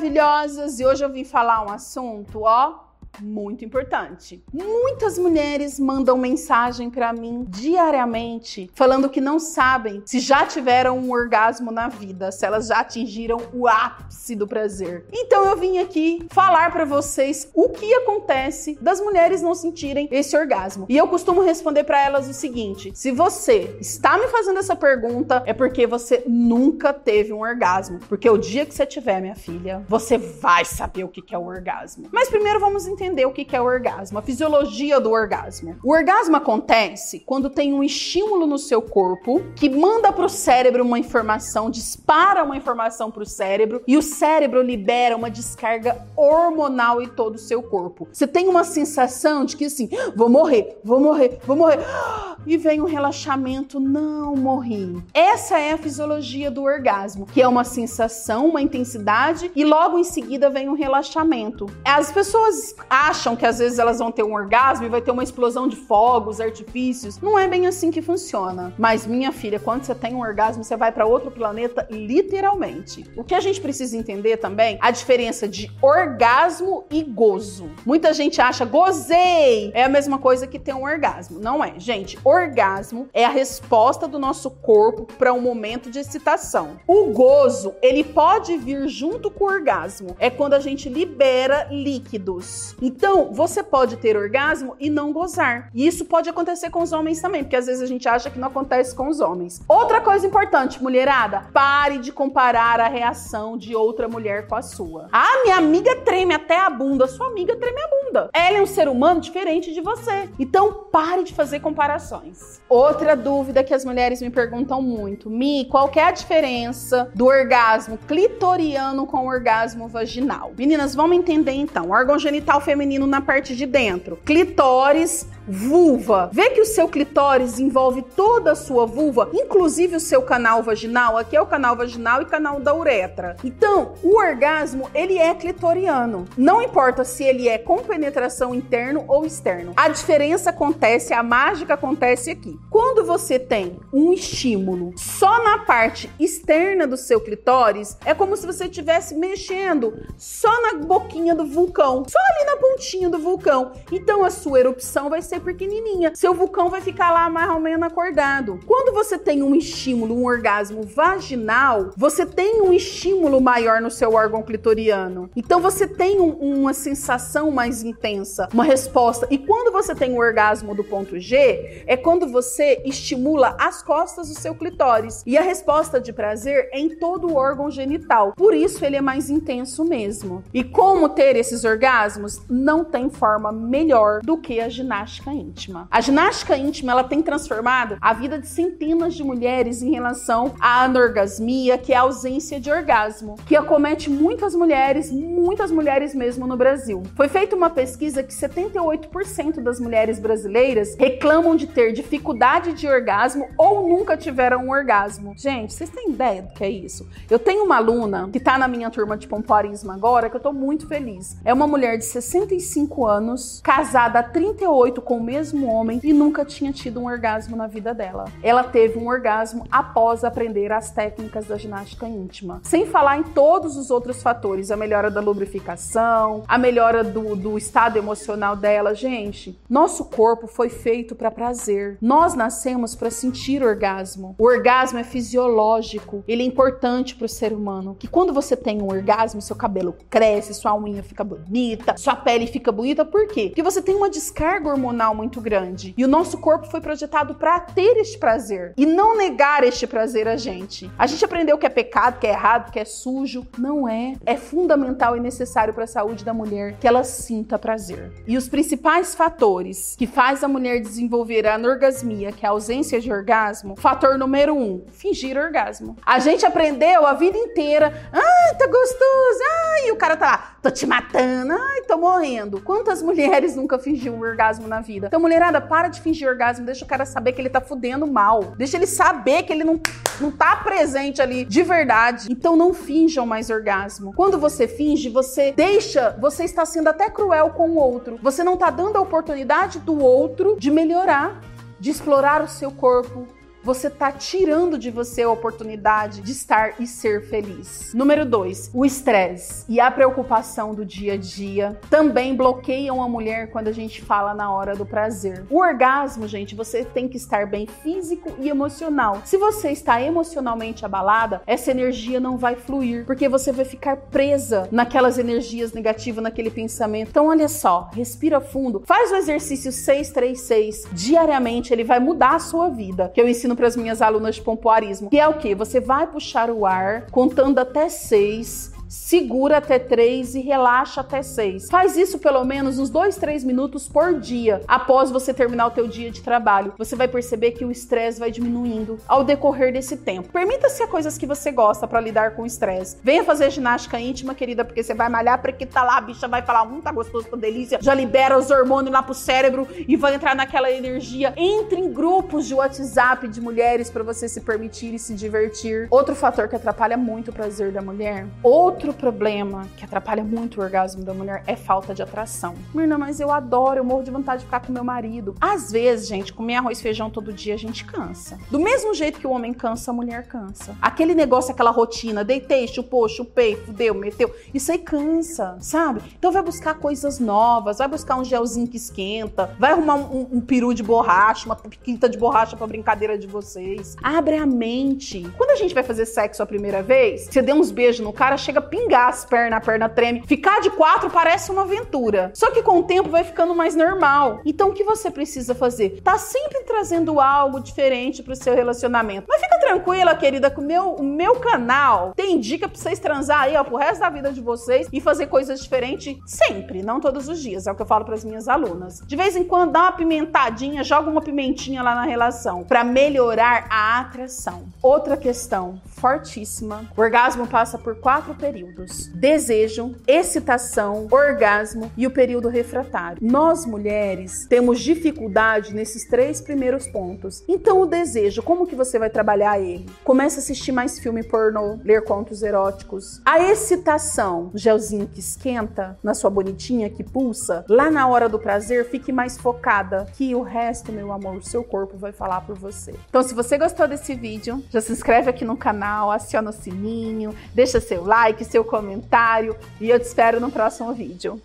maravilhosas! E hoje eu vim falar um assunto, ó, muito importante. Muitas mulheres mandam mensagem para mim diariamente falando que não sabem se já tiveram um orgasmo na vida, se elas já atingiram o ápice do prazer. Então eu vim aqui falar para vocês o que acontece das mulheres não sentirem esse orgasmo. E eu costumo responder para elas o seguinte: se você está me fazendo essa pergunta, é porque você nunca teve um orgasmo, porque o dia que você tiver, minha filha, você vai saber o que é o orgasmo. Mas primeiro vamos entender entender o que é o orgasmo, a fisiologia do orgasmo. O orgasmo acontece quando tem um estímulo no seu corpo que manda para o cérebro uma informação, dispara uma informação para o cérebro e o cérebro libera uma descarga hormonal em todo o seu corpo. Você tem uma sensação de que assim, vou morrer, vou morrer, vou morrer. E vem um relaxamento, não morri. Essa é a fisiologia do orgasmo, que é uma sensação, uma intensidade e logo em seguida vem um relaxamento. As pessoas acham que às vezes elas vão ter um orgasmo e vai ter uma explosão de fogos, artifícios. Não é bem assim que funciona. Mas minha filha, quando você tem um orgasmo, você vai para outro planeta literalmente. O que a gente precisa entender também, a diferença de orgasmo e gozo. Muita gente acha gozei é a mesma coisa que ter um orgasmo. Não é, gente. Orgasmo é a resposta do nosso corpo para um momento de excitação. O gozo, ele pode vir junto com o orgasmo. É quando a gente libera líquidos. Então, você pode ter orgasmo e não gozar. E isso pode acontecer com os homens também, porque às vezes a gente acha que não acontece com os homens. Outra coisa importante, mulherada, pare de comparar a reação de outra mulher com a sua. Ah, minha amiga treme até a bunda, sua amiga treme a bunda. Ela é um ser humano diferente de você. Então, pare de fazer comparações. Outra dúvida que as mulheres me perguntam muito, Mi, qual é a diferença do orgasmo clitoriano com o orgasmo vaginal? Meninas, vamos entender então. O órgão genital feminino na parte de dentro. Clitóris, vulva. Vê que o seu clitóris envolve toda a sua vulva, inclusive o seu canal vaginal. Aqui é o canal vaginal e canal da uretra. Então, o orgasmo, ele é clitoriano. Não importa se ele é com penetração interno ou externo. A diferença acontece, a mágica acontece aqui. Quando você tem um estímulo só na parte externa do seu clitóris, é como se você estivesse mexendo só na boquinha do vulcão, só ali na pontinha do vulcão. Então a sua erupção vai ser pequenininha. Seu vulcão vai ficar lá mais ou menos acordado. Quando você tem um estímulo, um orgasmo vaginal, você tem um estímulo maior no seu órgão clitoriano. Então você tem um, uma sensação mais intensa, uma resposta. E quando você tem o um orgasmo do ponto G, é quando você estimula as costas do seu clitóris. E a resposta de prazer é em todo o órgão genital. Por isso ele é mais intenso mesmo. E como ter esses orgasmos? Não tem forma melhor do que a ginástica ginástica íntima. A ginástica íntima ela tem transformado a vida de centenas de mulheres em relação à anorgasmia, que é a ausência de orgasmo, que acomete muitas mulheres, muitas mulheres mesmo no Brasil. Foi feita uma pesquisa que 78% das mulheres brasileiras reclamam de ter dificuldade de orgasmo ou nunca tiveram um orgasmo. Gente, vocês têm ideia do que é isso? Eu tenho uma aluna que tá na minha turma de pompoarismo agora que eu tô muito feliz. É uma mulher de 65 anos, casada há 38 com o mesmo homem e nunca tinha tido um orgasmo na vida dela. Ela teve um orgasmo após aprender as técnicas da ginástica íntima. Sem falar em todos os outros fatores, a melhora da lubrificação, a melhora do, do estado emocional dela. Gente, nosso corpo foi feito para prazer. Nós nascemos para sentir orgasmo. O orgasmo é fisiológico, ele é importante para o ser humano. Que quando você tem um orgasmo, seu cabelo cresce, sua unha fica bonita, sua pele fica bonita. Por quê? Porque você tem uma descarga hormonal muito grande. E o nosso corpo foi projetado para ter este prazer e não negar este prazer a gente. A gente aprendeu que é pecado, que é errado, que é sujo. Não é. É fundamental e necessário para a saúde da mulher que ela sinta prazer. E os principais fatores que faz a mulher desenvolver a anorgasmia, que é a ausência de orgasmo, fator número um, fingir orgasmo. A gente aprendeu a vida inteira, ai, tá gostoso, ai, e o cara tá lá, tô te matando, ai, tô morrendo. Quantas mulheres nunca fingiram um orgasmo na vida? vida. Então, mulherada, para de fingir orgasmo, deixa o cara saber que ele tá fudendo mal. Deixa ele saber que ele não, não tá presente ali de verdade. Então, não finjam mais orgasmo. Quando você finge, você deixa, você está sendo até cruel com o outro. Você não tá dando a oportunidade do outro de melhorar, de explorar o seu corpo, você está tirando de você a oportunidade de estar e ser feliz. Número dois, o estresse e a preocupação do dia a dia também bloqueiam a mulher quando a gente fala na hora do prazer. O orgasmo, gente, você tem que estar bem físico e emocional. Se você está emocionalmente abalada, essa energia não vai fluir, porque você vai ficar presa naquelas energias negativas, naquele pensamento. Então, olha só, respira fundo, faz o exercício 636 diariamente, ele vai mudar a sua vida. Que eu ensino para as minhas alunas de pompoarismo, que é o que? Você vai puxar o ar contando até seis segura até 3 e relaxa até 6. Faz isso pelo menos uns 2, 3 minutos por dia após você terminar o teu dia de trabalho. Você vai perceber que o estresse vai diminuindo ao decorrer desse tempo. Permita-se a coisas que você gosta para lidar com o estresse. Venha fazer ginástica íntima, querida, porque você vai malhar porque tá lá, a bicha vai falar, hum, tá gostoso, tá delícia. Já libera os hormônios lá pro cérebro e vai entrar naquela energia. Entre em grupos de WhatsApp de mulheres para você se permitir e se divertir. Outro fator que atrapalha muito o prazer da mulher. Outro Outro problema que atrapalha muito o orgasmo da mulher é falta de atração. Mirna, mas eu adoro, eu morro de vontade de ficar com meu marido. Às vezes, gente, comer arroz e feijão todo dia a gente cansa. Do mesmo jeito que o homem cansa, a mulher cansa. Aquele negócio, aquela rotina, deitei, chupou, chupei, fudeu, meteu, isso aí cansa, sabe? Então vai buscar coisas novas, vai buscar um gelzinho que esquenta, vai arrumar um, um, um peru de borracha, uma quinta de borracha pra brincadeira de vocês. Abre a mente. Quando a gente vai fazer sexo a primeira vez, você deu uns beijos no cara, chega pingar as pernas, a perna treme. Ficar de quatro parece uma aventura. Só que com o tempo vai ficando mais normal. Então o que você precisa fazer? Tá sempre trazendo algo diferente pro seu relacionamento. Fica tranquila, querida, que o meu, o meu canal tem dica pra vocês transar aí, ó, pro resto da vida de vocês e fazer coisas diferentes sempre, não todos os dias. É o que eu falo para as minhas alunas. De vez em quando dá uma pimentadinha, joga uma pimentinha lá na relação para melhorar a atração. Outra questão fortíssima. O orgasmo passa por quatro períodos desejo, excitação, orgasmo e o período refratário. Nós mulheres temos dificuldade nesses três primeiros pontos. Então o desejo, como que você vai trabalhar ele? Começa a assistir mais filme pornô, ler contos eróticos. A excitação, o gelzinho que esquenta na sua bonitinha que pulsa, lá na hora do prazer, fique mais focada que o resto, meu amor, o seu corpo vai falar por você. Então se você gostou desse vídeo, já se inscreve aqui no canal, aciona o sininho, deixa seu like, seu comentário e eu te espero no próximo vídeo.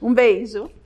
Um beijo!